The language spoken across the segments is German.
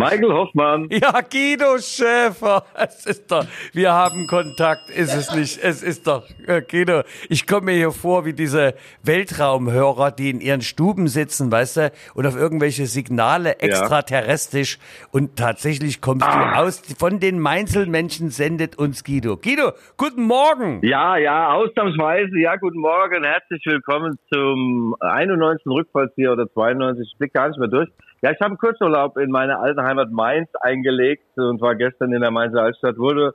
Michael Hoffmann. Ja, Guido Schäfer. Es ist doch, wir haben Kontakt, ist es nicht? Es ist doch, äh, Guido, ich komme mir hier vor wie diese Weltraumhörer, die in ihren Stuben sitzen, weißt du, und auf irgendwelche Signale extraterrestrisch und tatsächlich kommst ah. du aus, von den Mainzelmenschen sendet uns Guido. Guido, guten Morgen. Ja, ja, ausnahmsweise, ja, guten Morgen, herzlich willkommen zum 91. Rückfallzieher oder 92, ich blick gar nicht mehr durch. Ja, ich habe einen Kurzurlaub in meiner alten Heimat Mainz eingelegt und war gestern in der Mainzer Altstadt, wurde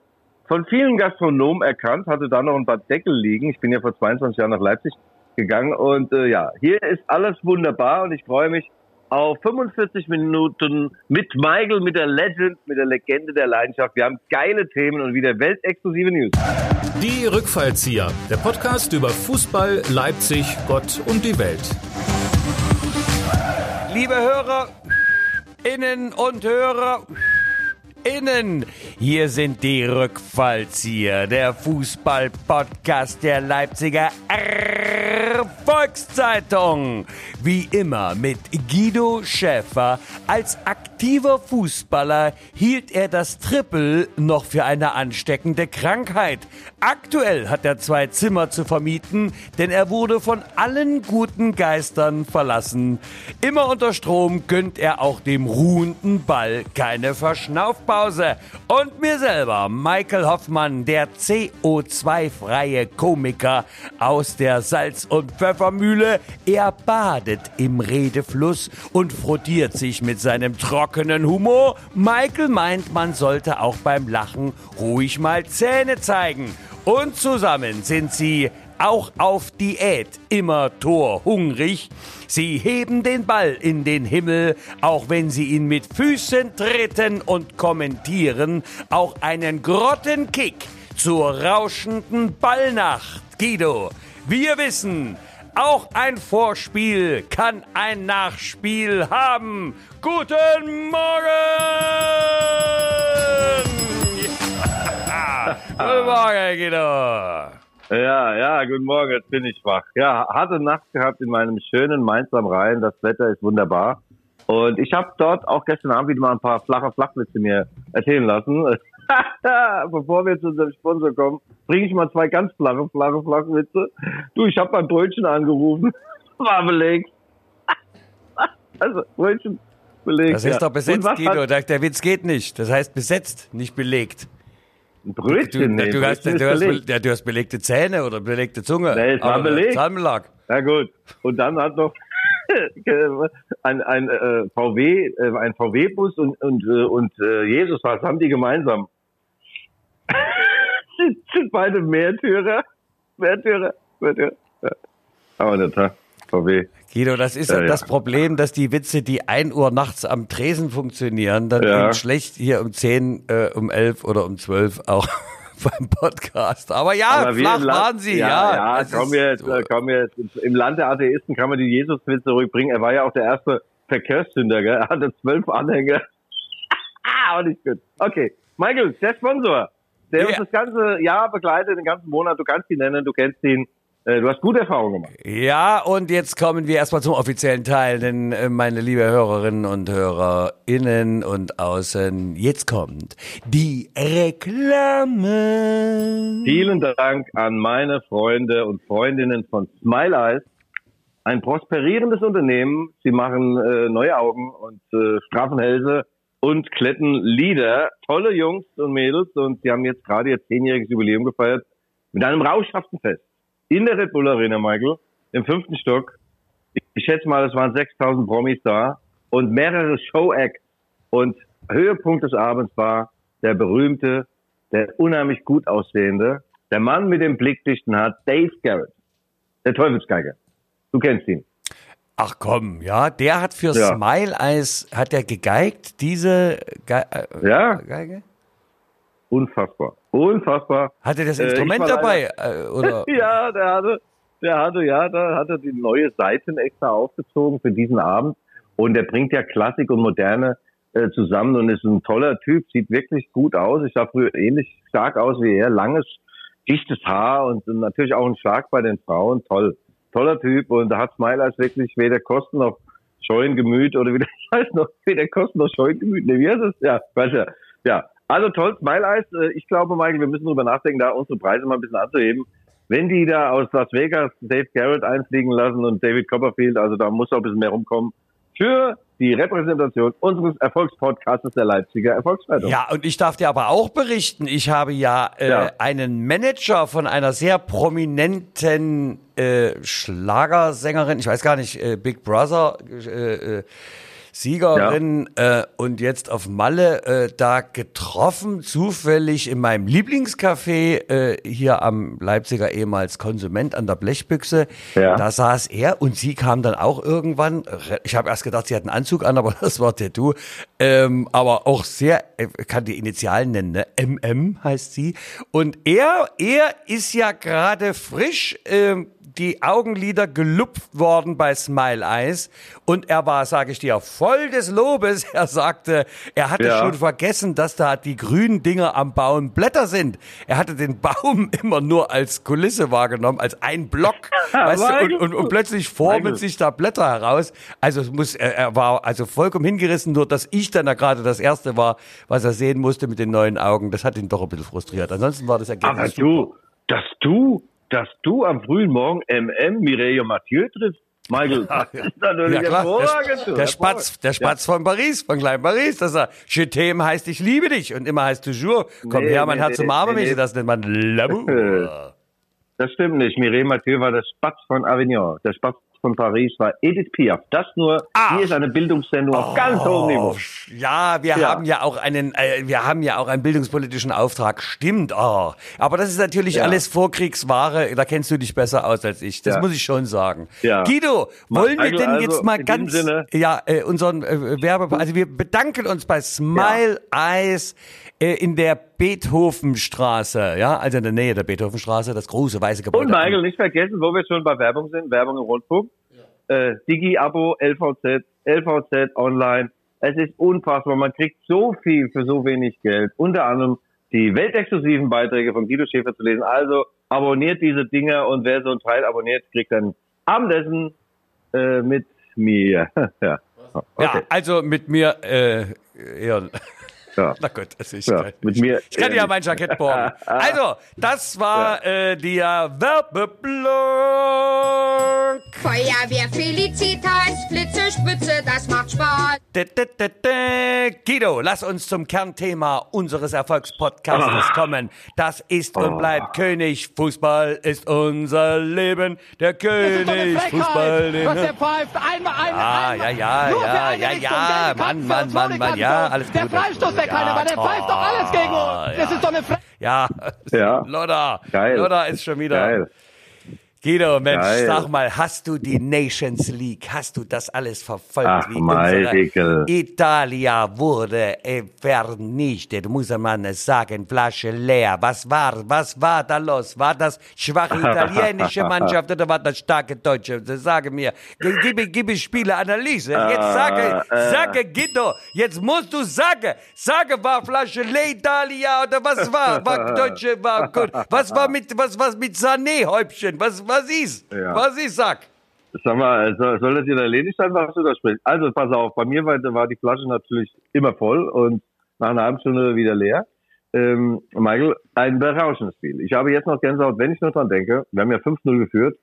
von vielen Gastronomen erkannt, hatte da noch ein paar Deckel liegen. Ich bin ja vor 22 Jahren nach Leipzig gegangen und äh, ja, hier ist alles wunderbar und ich freue mich auf 45 Minuten mit Michael, mit der Legend, mit der Legende der Leidenschaft. Wir haben geile Themen und wieder weltexklusive News. Die Rückfallzieher, der Podcast über Fußball, Leipzig, Gott und die Welt liebe Hörer, Innen und Hörer, Innen. Hier sind die Rückfallzieher, der Fußball-Podcast der Leipziger Volkszeitung. Wie immer mit Guido Schäfer. Als aktiver Fußballer hielt er das Triple noch für eine ansteckende Krankheit. Aktuell hat er zwei Zimmer zu vermieten, denn er wurde von allen guten Geistern verlassen. Immer unter Strom gönnt er auch dem ruhenden Ball keine Verschnaufpause. Und mir selber, Michael Hoffmann, der CO2-freie Komiker aus der Salz- und Pfeffermühle, er badet im Redefluss und frottiert sich mit seinem trockenen Humor. Michael meint, man sollte auch beim Lachen ruhig mal Zähne zeigen. Und zusammen sind sie auch auf Diät immer torhungrig. Sie heben den Ball in den Himmel, auch wenn sie ihn mit Füßen treten und kommentieren, auch einen Grottenkick zur rauschenden Ballnacht. Guido, wir wissen, auch ein Vorspiel kann ein Nachspiel haben. Guten Morgen! Guten Morgen, Guido. Ja, ja, guten Morgen, jetzt bin ich wach. Ja, harte Nacht gehabt in meinem schönen Mainz am Rhein. Das Wetter ist wunderbar. Und ich habe dort auch gestern Abend wieder mal ein paar flache Flachwitze mir erzählen lassen. Bevor wir zu unserem Sponsor kommen, bringe ich mal zwei ganz flache, flache Flachwitze. Du, ich habe beim Brötchen angerufen. War belegt. also, Brötchen belegt. Das ist ja. doch besetzt, Guido. Der, der Witz geht nicht. Das heißt besetzt, nicht belegt. Ein Brötchen, du, du, du, hast, du, hast, ja, du hast belegte Zähne oder belegte Zunge. Nee, es war belegt. Salmenlag. Na gut. Und dann hat noch ein, ein äh, VW, äh, ein VW-Bus und und äh, und äh, Jesus, was haben die gemeinsam? sind, sind beide Märtyrer. Märtyrer. Märtyrer. Ja. Aber der Tag. VW. Guido, das ist ja, das ja. Problem, dass die Witze, die ein Uhr nachts am Tresen funktionieren, dann ja. schlecht hier um 10, äh, um 11 oder um 12 auch beim Podcast. Aber ja, Aber flach waren sie, ja. Ja, ja komm jetzt, so. komm jetzt. Im Land der Atheisten kann man die Jesus-Witze zurückbringen. Er war ja auch der erste Verkehrssünder, gell? Er hatte zwölf Anhänger. ah, nicht gut. Okay. Michael, der Sponsor der ja. uns das ganze Jahr begleitet, den ganzen Monat. Du kannst ihn nennen, du kennst ihn. Äh, du hast gute Erfahrungen gemacht. Ja, und jetzt kommen wir erstmal zum offiziellen Teil, denn äh, meine liebe Hörerinnen und Hörer innen und außen, jetzt kommt die Reklame. Vielen Dank an meine Freunde und Freundinnen von Smile Eyes. Ein prosperierendes Unternehmen. Sie machen äh, neue Augen und äh, straffen Hälse und Kletten Lieder. Tolle Jungs und Mädels und sie haben jetzt gerade ihr zehnjähriges Jubiläum gefeiert mit einem rauschhaften Fest in der Red Bull Arena, Michael, im fünften Stock. Ich schätze mal, es waren 6000 Promis da und mehrere Show-Acts. Und Höhepunkt des Abends war der berühmte, der unheimlich gut aussehende, der Mann mit dem blickdichten Haar, Dave Garrett, der Teufelsgeiger. Du kennst ihn. Ach komm, ja, der hat für ja. Smile Eyes, hat er gegeigt, diese Ge äh, ja. Geige? Unfassbar. Unfassbar. Hatte das äh, Instrument äh, dabei? Äh, oder? ja, der hatte, der hatte, ja, da hat er die neue Seiten extra aufgezogen für diesen Abend. Und der bringt ja Klassik und Moderne äh, zusammen und ist ein toller Typ, sieht wirklich gut aus. Ich sah früher ähnlich stark aus wie er, langes, dichtes Haar und natürlich auch ein Schlag bei den Frauen, toll toller Typ und da hat Smilers wirklich weder Kosten noch Scheungemüt oder wie ich weiß noch, wie der kostet noch Scheungemüt, ne, wie heißt das? Ja, weiß ja. Ja, also toll, Smile Eyes. Äh, ich glaube, Michael, wir müssen drüber nachdenken, da unsere Preise mal ein bisschen anzuheben. Wenn die da aus Las Vegas Dave Garrett einfliegen lassen und David Copperfield, also da muss auch ein bisschen mehr rumkommen. Für die Repräsentation unseres Erfolgspodcasts der Leipziger Erfolgszeitung. Ja, und ich darf dir aber auch berichten, ich habe ja, äh, ja. einen Manager von einer sehr prominenten äh, Schlagersängerin, ich weiß gar nicht, äh, Big Brother, äh, äh, Siegerin ja. äh, und jetzt auf Malle äh, da getroffen, zufällig in meinem Lieblingscafé äh, hier am Leipziger ehemals Konsument an der Blechbüchse. Ja. Da saß er und sie kam dann auch irgendwann. Ich habe erst gedacht, sie hat einen Anzug an, aber das war Tattoo. Ähm, aber auch sehr, äh, kann die Initialen nennen, ne? MM heißt sie. Und er, er ist ja gerade frisch ähm, die Augenlider gelupft worden bei Smile Eyes und er war, sage ich dir, voll des Lobes. Er sagte, er hatte ja. schon vergessen, dass da die grünen Dinger am Baum Blätter sind. Er hatte den Baum immer nur als Kulisse wahrgenommen, als ein Block. weißt du, und, und, und, plötzlich formen sich da Blätter heraus. Also es muss, er, er war also vollkommen hingerissen, nur dass ich dann da gerade das erste war, was er sehen musste mit den neuen Augen. Das hat ihn doch ein bisschen frustriert. Ansonsten war das Ergebnis. Aber du, dass du dass du am frühen Morgen MM Mireille Mathieu triffst. Michael, das ist natürlich ja, hervorragend. Der, der Spatz, der Spatz ja. von Paris, von Klein Paris, dass er Je t'aime heißt ich liebe dich und immer heißt toujours, komm nee, her, mein nee, Herz nee, umarme nee, mich, das nennt man L'amour. Das stimmt nicht. Mireille Mathieu war der Spatz von Avignon. Der Spatz von Paris war Edith Piaf. Das nur, ah. hier ist eine Bildungssendung oh, auf ganz hohem Niveau. Ja, wir ja. haben ja auch einen, äh, wir haben ja auch einen bildungspolitischen Auftrag. Stimmt, oh. Aber das ist natürlich ja. alles Vorkriegsware. Da kennst du dich besser aus als ich. Das ja. muss ich schon sagen. Guido, wollen wir denn also jetzt mal ganz, ja, äh, unseren äh, Werbe, also wir bedanken uns bei Smile Eyes äh, in der Beethovenstraße, ja, also in der Nähe der Beethovenstraße, das große weiße Gebäude. Und Michael, nicht vergessen, wo wir schon bei Werbung sind, Werbung im Rundfunk, ja. äh, Digi-Abo, LVZ, LVZ online. Es ist unfassbar, man kriegt so viel für so wenig Geld. Unter anderem die weltexklusiven Beiträge von Guido Schäfer zu lesen. Also abonniert diese Dinger und wer so ein Teil abonniert, kriegt dann Abendessen äh, mit mir. ja. Okay. ja, also mit mir äh, eher. Ja. Na gut, also ich, ja, mit mir, ich kann ja mein Jackett borgen. Also, das war ja. äh, der Werbeblock. Feuerwehr Felicitas, Blitze, Spitze, das macht Spaß. Guido, lass uns zum Kernthema unseres Erfolgspodcasts oh. kommen. Das ist und bleibt oh. König. Fußball ist unser Leben. Der König Fußball. Was der pfeift, einmal, einmal, ah, einmal. ja, ja, ja, ja, ja, Mann, Mann, Mann, Mann, ja, alles gut. Der Freistoß, der keine, weil der pfeift doch alles gegen uns. Das ist doch eine Fre Ja, ja. Lodder. Geil. Lodder ist schon wieder. Geil. Guido, Mensch, Geil. sag mal, hast du die Nations League, hast du das alles verfolgt? Ach, wie unsere Italia wurde vernichtet, muss man sagen, Flasche leer. Was war, was war da los? War das schwache italienische Mannschaft oder war das starke deutsche? Sage mir, gib, gib Spieleanalyse. Jetzt sage, äh. sage Guido, jetzt musst du sagen, sage, war Flasche leer Italia oder was war? War deutsche, war gut. Was war mit, was, was mit Sané, Häubchen? Was, was was ist? Ja. Was ist, sag? Sag mal, soll das jetzt erledigt sein, was du da sprichst? Also, pass auf, bei mir war, war die Flasche natürlich immer voll und nach einer halben Stunde wieder leer. Ähm, Michael, ein berauschendes Spiel. Ich habe jetzt noch Gänsehaut, wenn ich nur dran denke. Wir haben ja 5-0 geführt.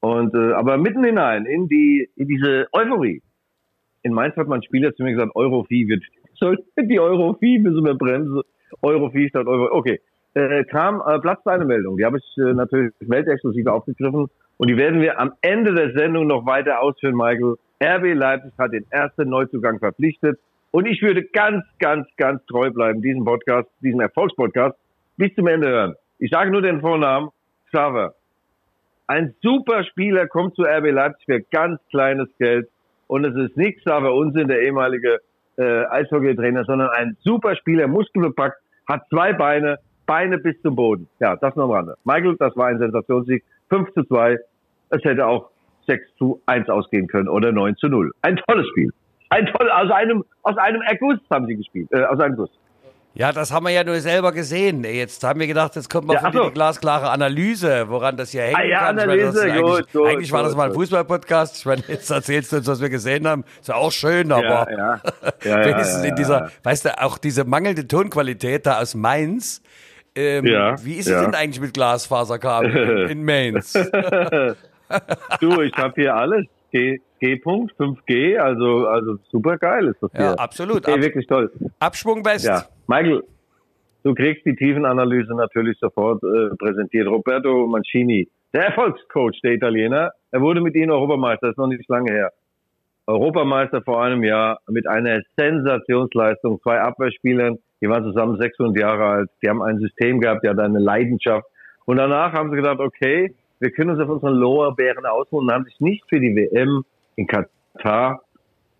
Und, äh, aber mitten hinein in die, in diese Euphorie. In Mainz hat mein Spieler zu mir gesagt, Eurofie wird, soll die Eurofie müssen wir bremsen. Eurofie statt Euro. Okay äh, kam, äh, platzte eine Meldung. Die habe ich äh, natürlich weltexklusiv aufgegriffen und die werden wir am Ende der Sendung noch weiter ausführen, Michael. RB Leipzig hat den ersten Neuzugang verpflichtet und ich würde ganz, ganz, ganz treu bleiben, diesen Podcast, diesen Erfolgspodcast bis zum Ende hören. Ich sage nur den Vornamen, Xaver. Ein super Spieler kommt zu RB Leipzig für ganz kleines Geld und es ist nicht Xaver Unsinn, der ehemalige äh, Eishockey-Trainer, sondern ein super Spieler, muskelbepackt, hat zwei Beine, Beine bis zum Boden. Ja, das noch am Rande. Michael, das war ein Sensationssieg. 5 zu 2. Es hätte auch 6 zu 1 ausgehen können oder 9 zu 0. Ein tolles Spiel. Ein toll, aus einem, aus einem Erguss haben sie gespielt, äh, aus einem Guss. Ja, das haben wir ja nur selber gesehen. Jetzt haben wir gedacht, jetzt kommt mal Ja, von so. die glasklare Analyse, woran das hier hängen Ah, ja, kann. Ich meine, Analyse, eigentlich, gut, gut, eigentlich war das gut, mal ein gut. Fußball-Podcast. Ich meine, jetzt erzählst du uns, was wir gesehen haben. Ist ja auch schön, aber Ja, ja. Ja, ja, in dieser, weißt du, auch diese mangelnde Tonqualität da aus Mainz. Ähm, Ja, wie ist es ja. denn eigentlich mit Glasfaserkabel in, in Mainz? Du, ich habe hier alles. G, G Punkt, 5G, also, also super geil ist das hier. Ja, absolut. Ey, Ab- wirklich toll. Abschwung best. Ja, Michael, du kriegst die Tiefenanalyse natürlich sofort äh, präsentiert. Roberto Mancini, der Erfolgscoach der Italiener, er wurde mit ihnen Europameister, ist noch nicht lange her. Europameister vor einem Jahr mit einer Sensationsleistung, zwei Abwehrspielern, die waren zusammen 600 Jahre alt, die haben ein System gehabt, die hatten eine Leidenschaft. Und danach haben sie gedacht, okay, wir können uns auf unseren Lorbeeren ausruhen und haben sich nicht für die WM in Katar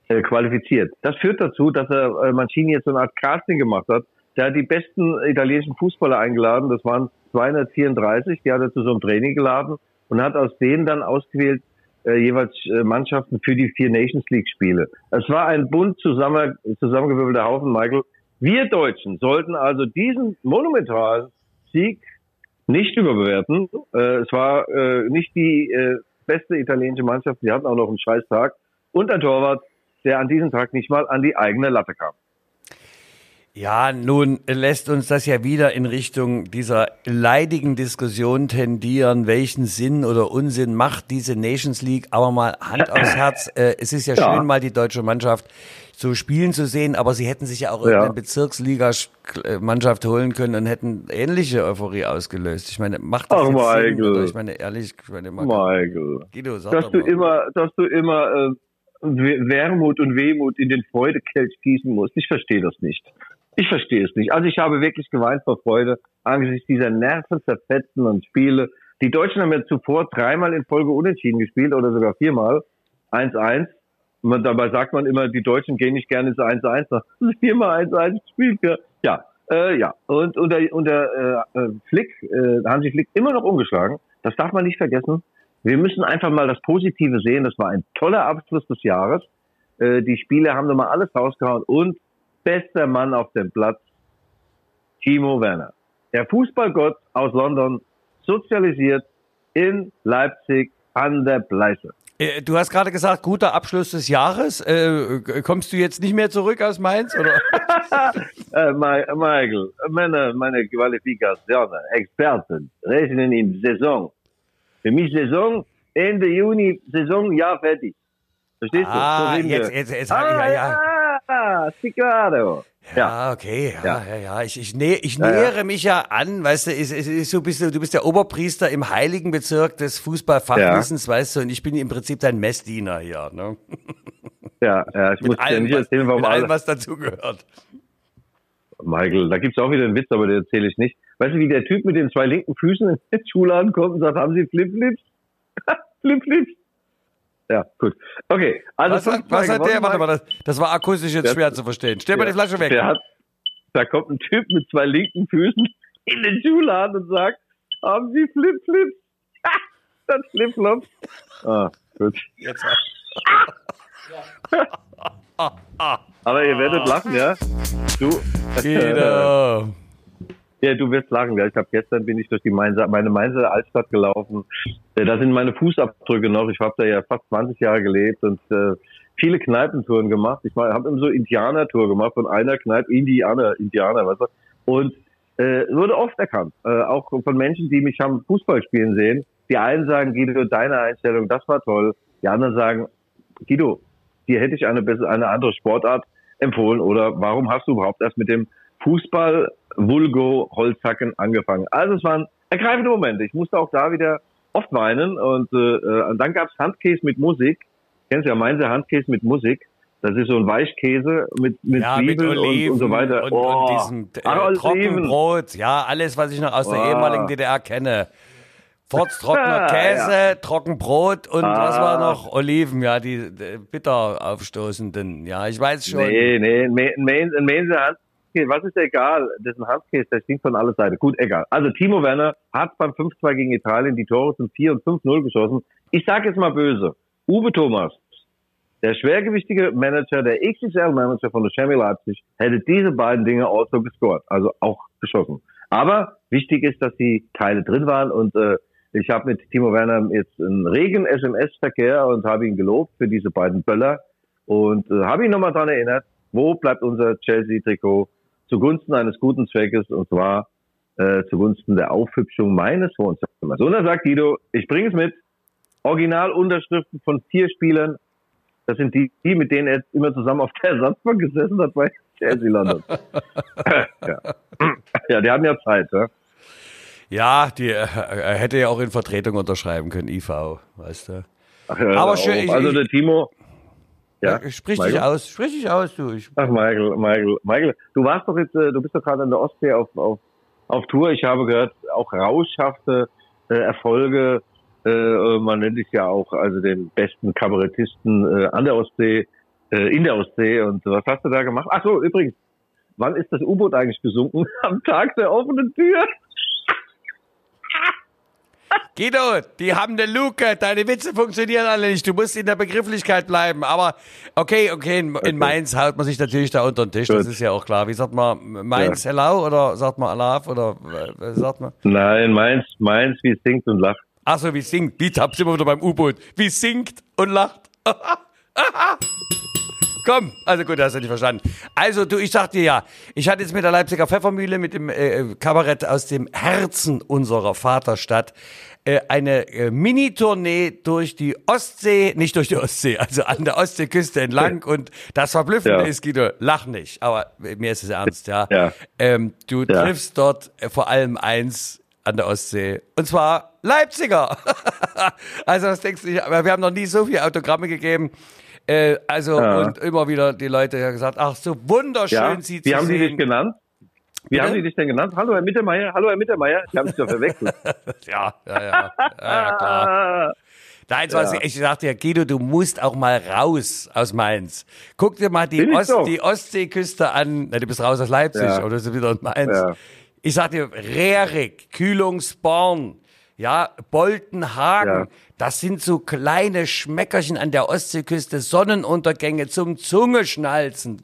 äh, qualifiziert. Das führt dazu, dass er äh, Mancini jetzt so eine Art Casting gemacht hat. Der hat die besten italienischen Fußballer eingeladen, das waren 234, die hat er zu so einem Training geladen und hat aus denen dann ausgewählt äh, jeweils äh, Mannschaften für die vier Nations League Spiele. Es war ein bunt zusammen, zusammengewürfelter Haufen, Michael. Wir Deutschen sollten also diesen monumentalen Sieg nicht überbewerten. Äh, es war äh, nicht die äh, beste italienische Mannschaft. Sie hatten auch noch einen scheiß Tag. Und ein Torwart, der an diesem Tag nicht mal an die eigene Latte kam. Ja, nun lässt uns das ja wieder in Richtung dieser leidigen Diskussion tendieren, welchen Sinn oder Unsinn macht diese Nations League. Aber mal Hand aufs Herz, äh, es ist ja, Ja. schön, mal die deutsche Mannschaft so spielen zu sehen, aber sie hätten sich ja auch Ja. irgendeine Bezirksliga-Mannschaft holen können und hätten ähnliche Euphorie ausgelöst. Ich meine, macht das Ach, jetzt Sinn? Michael. Oder ich meine, ehrlich, ich meine, Michael. Guido, sag Dass du mal. immer, dass du immer äh, We- Wermut und Wehmut in den Freudekelch gießen musst. Ich verstehe das nicht. Ich verstehe es nicht. Also ich habe wirklich geweint vor Freude angesichts dieser nervenzerfetzenden Spiele. Die Deutschen haben ja zuvor dreimal in Folge unentschieden gespielt oder sogar viermal. 1-1. Und man, dabei sagt man immer, die Deutschen gehen nicht gerne ins 1-1. nach. Viermal 1-1 gespielt. Ja. Äh, ja. Und unter, unter äh, äh, Flick, äh, Hansi Flick immer noch umgeschlagen. Das darf man nicht vergessen. Wir müssen einfach mal das Positive sehen. Das war ein toller Abschluss des Jahres. Äh, die Spieler haben nochmal alles rausgehauen und bester Mann auf dem Platz, Timo Werner. Der Fußballgott aus London, sozialisiert in Leipzig an der Bleiche. Äh, Du hast gerade gesagt, guter Abschluss des Jahres. Äh, kommst du jetzt nicht mehr zurück aus Mainz? Oder? Äh, Mi- Michael, meine, meine Qualifikationen, Experten rechnen in Saison. Für mich Saison, Ende Juni, Saison, ja, fertig. Verstehst Ah, du? So jetzt- jetzt- jetzt- ah, ja, ja. Ah, Cicado. Ja. Ja, okay, ja, ja, Ja. ja. Ich, ich, nä ich Ja, ja. nähere mich ja an, weißt du, es, es ist so bist du, du bist der Oberpriester im heiligen Bezirk des Fußballfachwissens, weißt du, und ich bin im Prinzip dein Messdiener hier, ne? Ja, ja, ich muss Mit dir allem, nicht was, erzählen, warum mit allem, alle. was dazugehört. Michael, da gibt's auch wieder einen Witz, aber den erzähle ich nicht. Weißt du, wie der Typ mit den zwei linken Füßen in den Schuhladen kommt und sagt, haben Sie Flipflips? Flipflips? Ja, gut. Okay, also Was, hat, was hat der? Warte mal, das, das war akustisch jetzt schwer zu verstehen. Stell mal die Flasche weg. Hat, da kommt ein Typ mit zwei linken Füßen in den Schuhladen und sagt, haben Sie Flipflips? das Flipflops. Ah, gut. Jetzt, Aber ihr werdet lachen, ja? Du, Guido. Ja, du wirst lachen. Ich habe gestern bin ich durch die Mainzer, meine Mainzer Altstadt gelaufen. Äh, Da sind meine Fußabdrücke noch. Ich habe da ja fast 20 Jahre gelebt und äh, viele Kneipentouren gemacht. Ich habe immer so Indianertour gemacht von einer Kneipe Indianer, Indianer, weißt du. Und äh, wurde oft erkannt, äh, auch von Menschen, die mich haben Fußball spielen sehen. Die einen sagen, Guido, deine Einstellung, das war toll. Die anderen sagen, Guido, dir hätte ich eine eine andere Sportart empfohlen oder warum hast du überhaupt erst mit dem Fußball Vulgo Holzhacken angefangen? Also es waren ergreifende Momente. Ich musste auch da wieder oft weinen und, äh, äh, und dann gab's Handkäse mit Musik. Kennst du ja Mainzer Handkäse mit Musik. Das ist so ein Weichkäse mit, mit Ja, mit Zwiebeln Oliven und, und so weiter. und, Oh. und diesem äh, Ach. Trockenbrot. Ja, alles, was ich noch aus der Ah. ehemaligen DDR kenne. Forts trockener Ah, Käse, Trockenbrot und was Ah. war noch? Oliven, ja, die äh, bitter aufstoßenden. Ja, ich weiß schon. Nee, nee, ein Mainzer Handkäse, was ist egal? Das ist ein Handkäse, der stinkt von aller Seite. Gut, egal. Also Timo Werner hat beim 5-2 gegen Italien die Tore zum 4 und 5-0 geschossen. Ich sage jetzt mal böse. Uwe Thomas, der schwergewichtige Manager, der XXL-Manager von der Chemie Leipzig, hätte diese beiden Dinge also gescored, also auch geschossen. Aber wichtig ist, dass die Teile drin waren und äh, ich habe mit Timo Werner jetzt einen regen SMS-Verkehr und habe ihn gelobt für diese beiden Böller und äh, habe ihn nochmal dran erinnert, wo bleibt unser Chelsea-Trikot zugunsten eines guten Zweckes und zwar äh, zugunsten der Aufhübschung meines Wohnzimmers. Und dann sagt Guido, ich bringe es mit, Originalunterschriften von vier Spielern, das sind die, die, mit denen er immer zusammen auf der Ersatzbank gesessen hat bei Chelsea London. ja. ja, die hatten ja Zeit, ja. Ja, die, äh, er hätte ja auch in Vertretung unterschreiben können, IV, weißt du. Ach, ja, Aber schön, ich, also der Timo, ja, sprich dich aus, sprich dich aus, du. Ich, Ach, Michael, Michael, Michael, du warst doch jetzt, äh, du bist doch gerade in der Ostsee auf, auf, auf Tour. Ich habe gehört, auch rauschhafte äh, Erfolge. Äh, man nennt dich ja auch also den besten Kabarettisten äh, an der Ostsee, äh, in der Ostsee. Und was hast du da gemacht? Ach so, übrigens, wann ist das U-Boot eigentlich gesunken? Am Tag der offenen Tür. Guido, die haben eine Luke, deine Witze funktionieren alle nicht, du musst in der Begrifflichkeit bleiben. Aber okay, okay, in, in Mainz haut man sich natürlich da unter den Tisch, das Gut. ist ja auch klar. Wie sagt man, Mainz hello oder sagt man Alaf oder äh, was sagt man? Nein, meins, meins, wie singt und lacht. Ach so, wie singt, wie tappt immer wieder beim U-Boot, wie singt und lacht. Komm, also gut, hast du nicht verstanden. Also du, ich sag dir ja, ich hatte jetzt mit der Leipziger Pfeffermühle, mit dem äh, Kabarett aus dem Herzen unserer Vaterstadt, äh, eine äh, Mini-Tournee durch die Ostsee, nicht durch die Ostsee, also an der Ostseeküste entlang. Und das Verblüffende Ja. ist, Guido, lach nicht, aber mir ist es ernst, ja. Ja. Ähm, du Ja. triffst dort äh, vor allem eins an der Ostsee, und zwar Leipziger. also was denkst du, nicht? aber wir haben noch nie so viele Autogramme gegeben. Äh, also Ja. und immer wieder die Leute haben gesagt, ach so wunderschön Ja, sie wie haben die dich sehen. genannt? Wie Bitte? haben die dich denn genannt? Hallo, Herr Mittermeier, hallo, Herr Mittermeier. Die haben sich doch verwechselt. Ja, ja, ja, ja, ja klar. Nein, was Ja. ich sagte ja, Guido, du musst auch mal raus aus Mainz. Guck dir mal die, ich Ost, die Ostseeküste an. Na, du bist raus aus Leipzig Ja. oder bist du wieder in Mainz. Ja. Ich sag dir, Rerik, Kühlungsborn, ja, Boltenhagen, Ja. das sind so kleine Schmeckerchen an der Ostseeküste, Sonnenuntergänge zum Zungeschnalzen.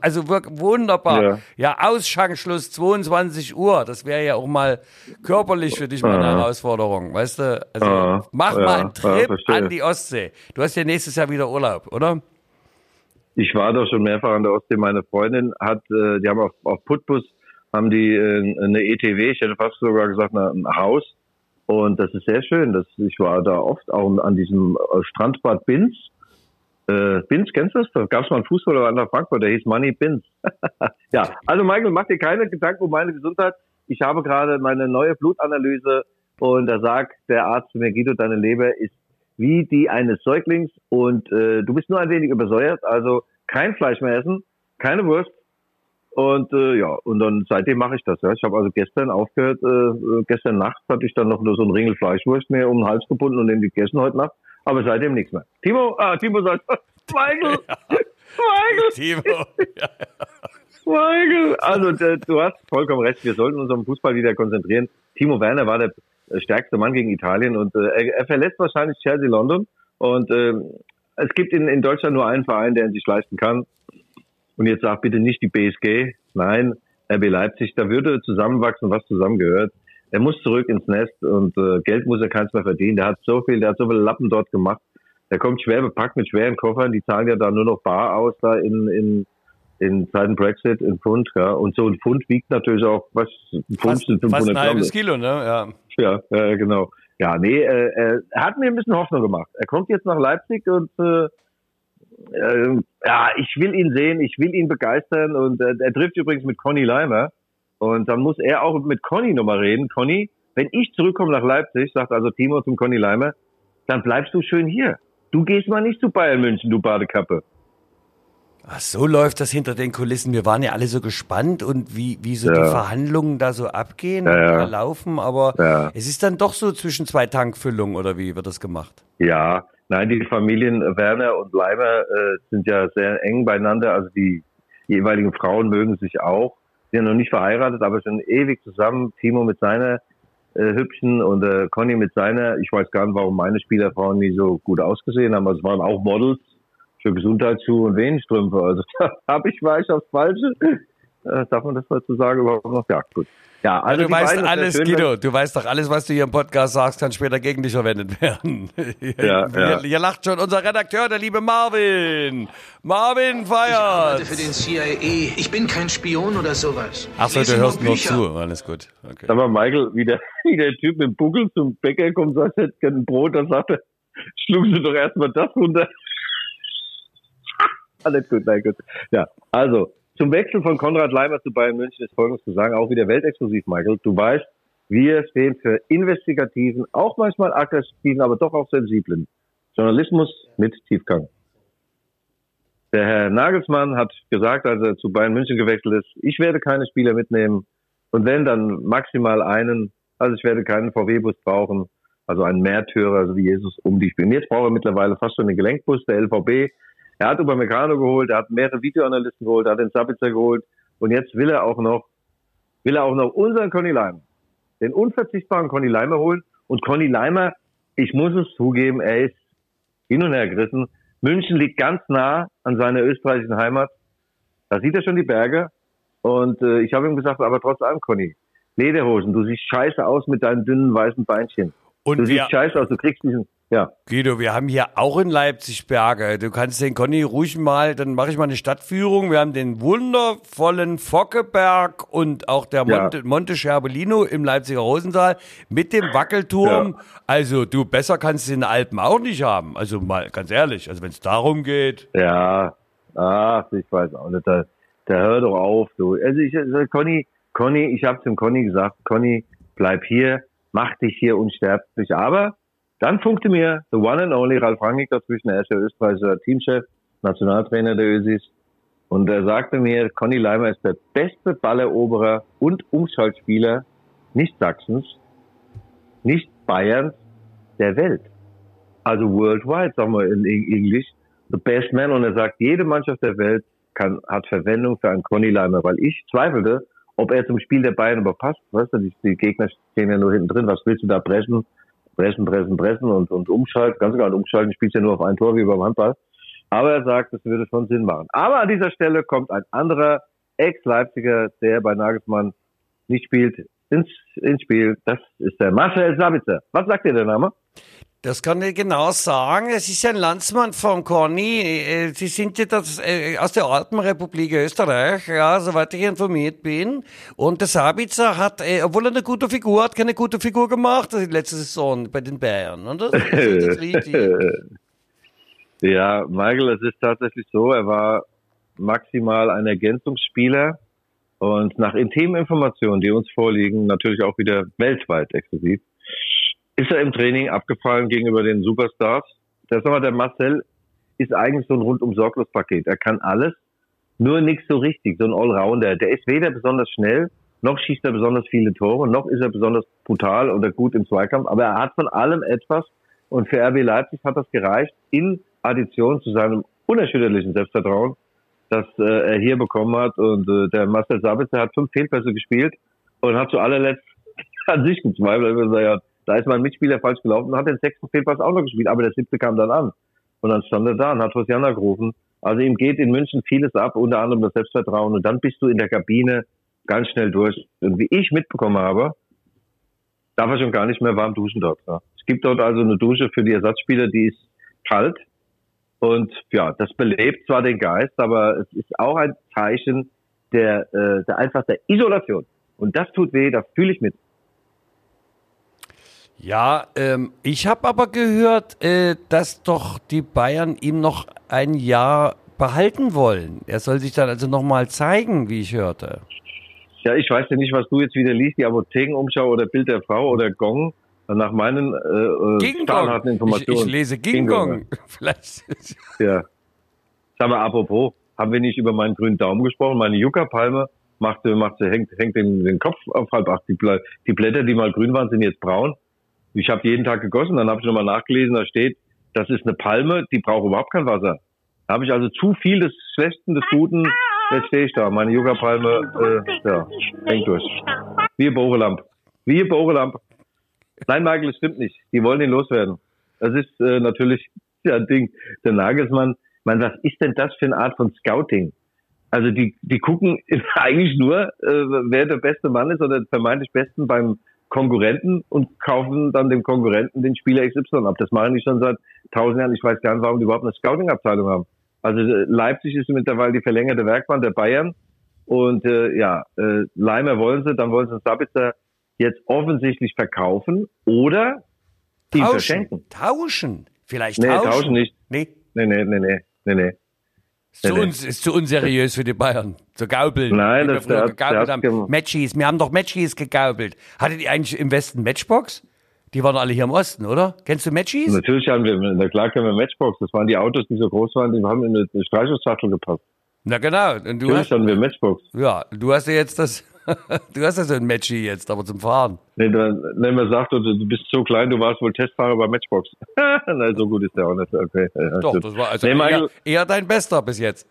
Also wirklich wunderbar. Ja, Ja. Ausschankschluss 22 Uhr. Das wäre ja auch mal körperlich für dich mal eine. Herausforderung, weißt du? Also Ah, mach ja, mal einen ja, Trip an die Ostsee. Du hast ja nächstes Jahr wieder Urlaub, oder? Ich war doch schon mehrfach an der Ostsee. Meine Freundin hat, äh, die haben auf, auf Putbus haben die äh, eine ETW, ich hätte fast sogar gesagt ein Haus. Und das ist sehr schön. Das, ich war da oft auch an diesem äh, Strandbad Binz. Äh, Binz, kennst du das? Da gab es mal einen Fußballer der Frankfurt, der hieß Money Binz. ja, also Michael, mach dir keine Gedanken um meine Gesundheit. Ich habe gerade meine neue Blutanalyse und da sagt der Arzt zu mir, Guido, deine Leber ist wie die eines Säuglings und äh, du bist nur ein wenig übersäuert, also kein Fleisch mehr essen, keine Wurst und äh, ja, und dann seitdem mache ich das. Ja. Ich habe also gestern aufgehört, äh, gestern Nacht hatte ich dann noch nur so ein Ringel Fleischwurst mir um den Hals gebunden und den gegessen heute Nacht, aber seitdem nichts mehr. Timo, ah, Timo sagt, Michael, Michael, Timo. ja. Michael. Also der, du hast vollkommen recht, wir sollten uns am Fußball wieder konzentrieren. Timo Werner war der äh, stärkste Mann gegen Italien und äh, er, er verlässt wahrscheinlich Chelsea London und äh, es gibt in, in Deutschland nur einen Verein, der ihn sich leisten kann. Und jetzt sag bitte nicht die BSG, nein, RB Leipzig, da würde zusammenwachsen, was zusammengehört. Er muss zurück ins Nest und äh, Geld muss er keins mehr verdienen. Der hat so viel, der hat so viele Lappen dort gemacht. Der kommt schwer bepackt mit schweren Koffern, die zahlen ja da nur noch bar aus da in, in, in Zeiten Brexit in Pfund, ja. Und so ein Pfund wiegt natürlich auch, was, ein Pfund Fast, sind fast 500 ein Gramm. halbes Kilo, ne? Ja. Ja, äh, genau. Ja, nee, äh, äh, er hat mir ein bisschen Hoffnung gemacht. Er kommt jetzt nach Leipzig und äh, äh, ja, ich will ihn sehen, ich will ihn begeistern und äh, er trifft übrigens mit Conny Leimer und dann muss er auch mit Conny nochmal reden. Conny, wenn ich zurückkomme nach Leipzig, sagt also Timo zum Conny Leimer, dann bleibst du schön hier. Du gehst mal nicht zu Bayern München, du Badekappe. Ach, so läuft das hinter den Kulissen. Wir waren ja alle so gespannt und wie, wie so Ja. die Verhandlungen da so abgehen Ja, und ja. da laufen, aber es ist dann doch so zwischen zwei Tankfüllungen oder wie wird das gemacht? Ja, nein, die Familien Werner und Leimer äh, sind ja sehr eng beieinander. Also die jeweiligen Frauen mögen sich auch. Sie sind noch nicht verheiratet, aber sind ewig zusammen. Timo mit seiner äh, hübschen und äh, Conny mit seiner. Ich weiß gar nicht, warum meine Spielerfrauen nie so gut ausgesehen haben. Also es waren auch Models, für Gesundheitsschuhe und Venenstrümpfe. Also da habe ich, war ich aufs Falsche. Äh, darf man das dazu sagen überhaupt noch? Ja, gut. Ja, also du weißt alles, Guido, du weißt doch alles, was du hier im Podcast sagst, kann später gegen dich verwendet werden. Ja, hier, ja. hier lacht schon unser Redakteur, der liebe Marvin. Marvin feiert. Ich arbeite für den CIA. Ich bin kein Spion oder sowas. Achso, du hörst nur zu. Alles gut. Okay. Sag mal, Michael, wie der, wie der Typ mit dem Buckel zum Bäcker kommt, sagt, hätte gerne ein Brot, dann sagt er, schlucken Sie doch erstmal das runter. Alles gut, nein, gut. Ja, also, zum Wechsel von Konrad Leimer zu Bayern München ist Folgendes zu sagen, auch wieder weltexklusiv, Michael. Du weißt, wir stehen für investigativen, auch manchmal aggressiven, aber doch auch sensiblen Journalismus mit Tiefgang. Der Herr Nagelsmann hat gesagt, als er zu Bayern München gewechselt ist, ich werde keine Spieler mitnehmen und wenn, dann maximal einen. Also ich werde keinen VW-Bus brauchen, also einen Märtyrer, also wie Jesus um die spielen. Jetzt braucht er mittlerweile fast schon den Gelenkbus, der LVB. Er hat Upamecano geholt, er hat mehrere Videoanalysten geholt, er hat den Sabitzer geholt und jetzt will er auch noch, will er auch noch unseren Conny Leimer, den unverzichtbaren Conny Leimer holen. Und Conny Leimer, ich muss es zugeben, er ist hin und her gerissen. München liegt ganz nah an seiner österreichischen Heimat. Da sieht er schon die Berge. Und äh, ich habe ihm gesagt, aber trotz allem, Conny, Lederhosen, du siehst scheiße aus mit deinen dünnen weißen Beinchen. Und du siehst scheiße aus, du kriegst diesen, ja. Guido, wir haben hier auch in Leipzig Berge. Du kannst den Conny ruhig mal, dann mache ich mal eine Stadtführung. Wir haben den wundervollen Fockeberg und auch der Monte, ja. Monte Scherbellino im Leipziger Rosental mit dem Wackelturm. Ja. Also du, besser kannst du den Alpen auch nicht haben. Also mal ganz ehrlich, also wenn es darum geht. Ja, ach, ich weiß auch nicht. Da, da hör doch auf, du. Also ich, also Conny, Conny, ich habe dem Conny gesagt, Conny, bleib hier, mach dich hier unsterblich. Aber dann funkte mir the one and only Ralf Rangnick dazwischen. Er ist ja österreichischer Teamchef, Nationaltrainer der Ösis. Und er sagte mir, Conny Leimer ist der beste Balleroberer und Umschaltspieler nicht Sachsens, nicht Bayerns, der Welt. Also worldwide, sagen wir in Englisch, the best man. Und er sagt, jede Mannschaft der Welt kann, hat Verwendung für einen Conny Leimer, weil ich zweifelte, ob er zum Spiel der Bayern überpasst. Weißt du, die, die Gegner stehen ja nur hinten drin. Was willst du da pressen? Pressen, pressen, pressen und, und umschalten. Ganz egal, umschalten spielt ja nur auf ein Tor wie beim Handball. Aber er sagt, das würde schon Sinn machen. Aber an dieser Stelle kommt ein anderer Ex-Leipziger, der bei Nagelsmann nicht spielt, ins, ins Spiel. Das ist der Marcel Sabitzer. Was sagt dir der Name? Das kann ich genau sagen. Es ist ein Landsmann von Conny. Äh, Sie sind ja das, äh, aus der alten Republik Österreich, ja, soweit ich informiert bin. Und der Sabitzer hat, äh, obwohl er eine gute Figur hat, keine gute Figur gemacht also letzte Saison bei den Bayern. Oder? Ja, Michael, es ist tatsächlich so, er war maximal ein Ergänzungsspieler und nach intimen Informationen, die uns vorliegen, natürlich auch wieder weltweit exklusiv, ist er im Training abgefallen gegenüber den Superstars. Der, sag mal, der Marcel ist eigentlich so ein rundum sorglos Paket. Er kann alles, nur nichts so richtig, so ein Allrounder. Der ist weder besonders schnell, noch schießt er besonders viele Tore, noch ist er besonders brutal oder gut im Zweikampf, aber er hat von allem etwas und für RB Leipzig hat das gereicht in Addition zu seinem unerschütterlichen Selbstvertrauen, das äh, er hier bekommen hat und äh, der Marcel Sabitzer hat fünf Fehlpässe gespielt und hat zu allerletzt an sich gezweifelt, weil er da ist mein Mitspieler falsch gelaufen und hat den sechsten Fehlpass auch noch gespielt, aber der siebte kam dann an. Und dann stand er da und hat Hosianna gerufen. Also ihm geht in München vieles ab, unter anderem das Selbstvertrauen. Und dann bist du in der Kabine ganz schnell durch. Und wie ich mitbekommen habe, darf er schon gar nicht mehr warm duschen dort. Ja. Es gibt dort also eine Dusche für die Ersatzspieler, die ist kalt. Und ja, das belebt zwar den Geist, aber es ist auch ein Zeichen der, äh, der einfach der Isolation. Und das tut weh, das fühle ich mit. Ja, ähm, ich habe aber gehört, äh, dass doch die Bayern ihm noch ein Jahr behalten wollen. Er soll sich dann also nochmal zeigen, wie ich hörte. Ja, ich weiß ja nicht, was du jetzt wieder liest, die Apothekenumschau oder Bild der Frau oder Gong. Nach meinen äh, stahlharten Informationen. Ich, ich lese Ging Gong. Vielleicht. ja. Sag mal, apropos, haben wir nicht über meinen grünen Daumen gesprochen? Meine Yucca-Palme macht, macht, hängt, hängt den, den Kopf auf halb acht. Die, die Blätter, die mal grün waren, sind jetzt braun. Ich habe jeden Tag gegossen, dann habe ich nochmal nachgelesen, da steht, das ist eine Palme, die braucht überhaupt kein Wasser. Da habe ich also zu viel des Schlechten, des Guten. Jetzt stehe ich da, meine Yoga-Palme, äh, ja, hängt durch. Wie Borelamp. Wie Borelamp. Nein, Michael, das stimmt nicht. Die wollen ihn loswerden. Das ist äh, natürlich ja ein Ding. Der Nagelsmann, meine, was ist denn das für eine Art von Scouting? Also die, die gucken eigentlich nur, äh, wer der beste Mann ist oder vermeintlich besten beim Konkurrenten und kaufen dann dem Konkurrenten den Spieler XY ab. Das machen die schon seit tausend Jahren. Ich weiß gar nicht, warum die überhaupt eine Scouting-Abteilung haben. Also äh, Leipzig ist mittlerweile die verlängerte Werkbahn der Bayern. Und äh, ja, äh, Leimer wollen sie, dann wollen sie Sabitzer jetzt offensichtlich verkaufen oder Tauschen. verschenken. Tauschen. Vielleicht Nee, tauschen. tauschen nicht. Nee. Nee, nee, nee, nee, nee, nee. Ist zu, uns, ist zu unseriös für die Bayern. Zu gaubeln. Nein, wir das- der hat- der haben. hat Matchies. Wir haben doch Matchies gegaubelt. Hattet ihr eigentlich im Westen Matchbox? Die waren alle hier im Osten, oder? Kennst du Matchies? Natürlich haben wir, na klar können wir Matchbox. Das waren die Autos, die so groß waren, die haben in eine Streichholzsattel gepasst. Na genau. Und du Natürlich hast, haben wir Matchbox. ja, du hast ja jetzt das, du hast ja so ein Matchy jetzt, aber zum Fahren. Nee, dann, wenn man sagt, du, du bist so klein, du warst wohl Testfahrer bei Matchbox. Nein, so gut ist der auch nicht. Okay. Doch, das war also Nee, eher, eher dein Bester bis jetzt.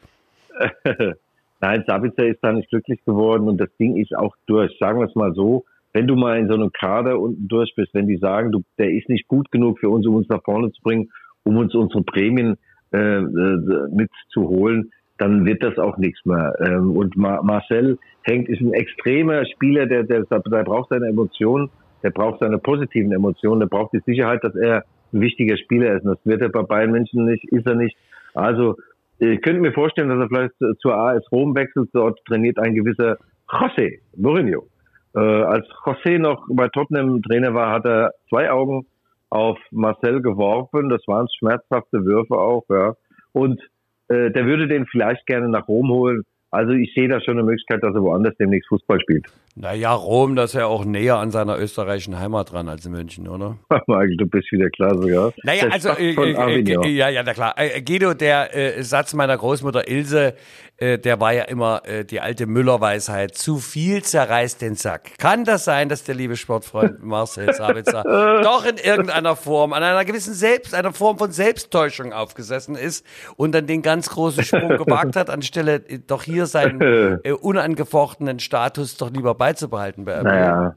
Nein, Sabitzer ist da nicht glücklich geworden und das Ding ist auch durch. Sagen wir es mal so, wenn du mal in so einem Kader unten durch bist, wenn die sagen, du, der ist nicht gut genug für uns, um uns nach vorne zu bringen, um uns unsere Prämien äh, äh, mitzuholen, dann wird das auch nichts mehr. Ähm, und Ma Marcel hängt, ist ein extremer Spieler, der, der, der braucht seine Emotionen, der braucht seine positiven Emotionen, der braucht die Sicherheit, dass er ein wichtiger Spieler ist. Und das wird er bei Bayern München nicht, ist er nicht. Also ich könnte mir vorstellen, dass er vielleicht zu- zur AS Rom wechselt. Dort trainiert ein gewisser José Mourinho. Äh, als José noch bei Tottenham Trainer war, hat er zwei Augen auf Marcel geworfen. Das waren schmerzhafte Würfe auch, ja. Und äh, der würde den vielleicht gerne nach Rom holen. Also ich sehe da schon eine Möglichkeit, dass er woanders demnächst Fußball spielt. Naja, Rom, das ist ja auch näher an seiner österreichischen Heimat dran als in München, oder? Du bist wieder klar sogar. Naja, also, äh, äh, Avignon. äh, ja, ja, na klar. Äh, Guido, der äh, Satz meiner Großmutter Ilse, äh, der war ja immer äh, die alte Müller-Weisheit. Zu viel zerreißt den Sack. Kann das sein, dass der liebe Sportfreund Marcel Sabitzer doch in irgendeiner Form, an einer gewissen Selbst, einer Form von Selbsttäuschung aufgesessen ist und dann den ganz großen Sprung gewagt hat, anstelle äh, doch hier seinen äh, unangefochtenen Status doch lieber beizubehalten bei RB? Naja,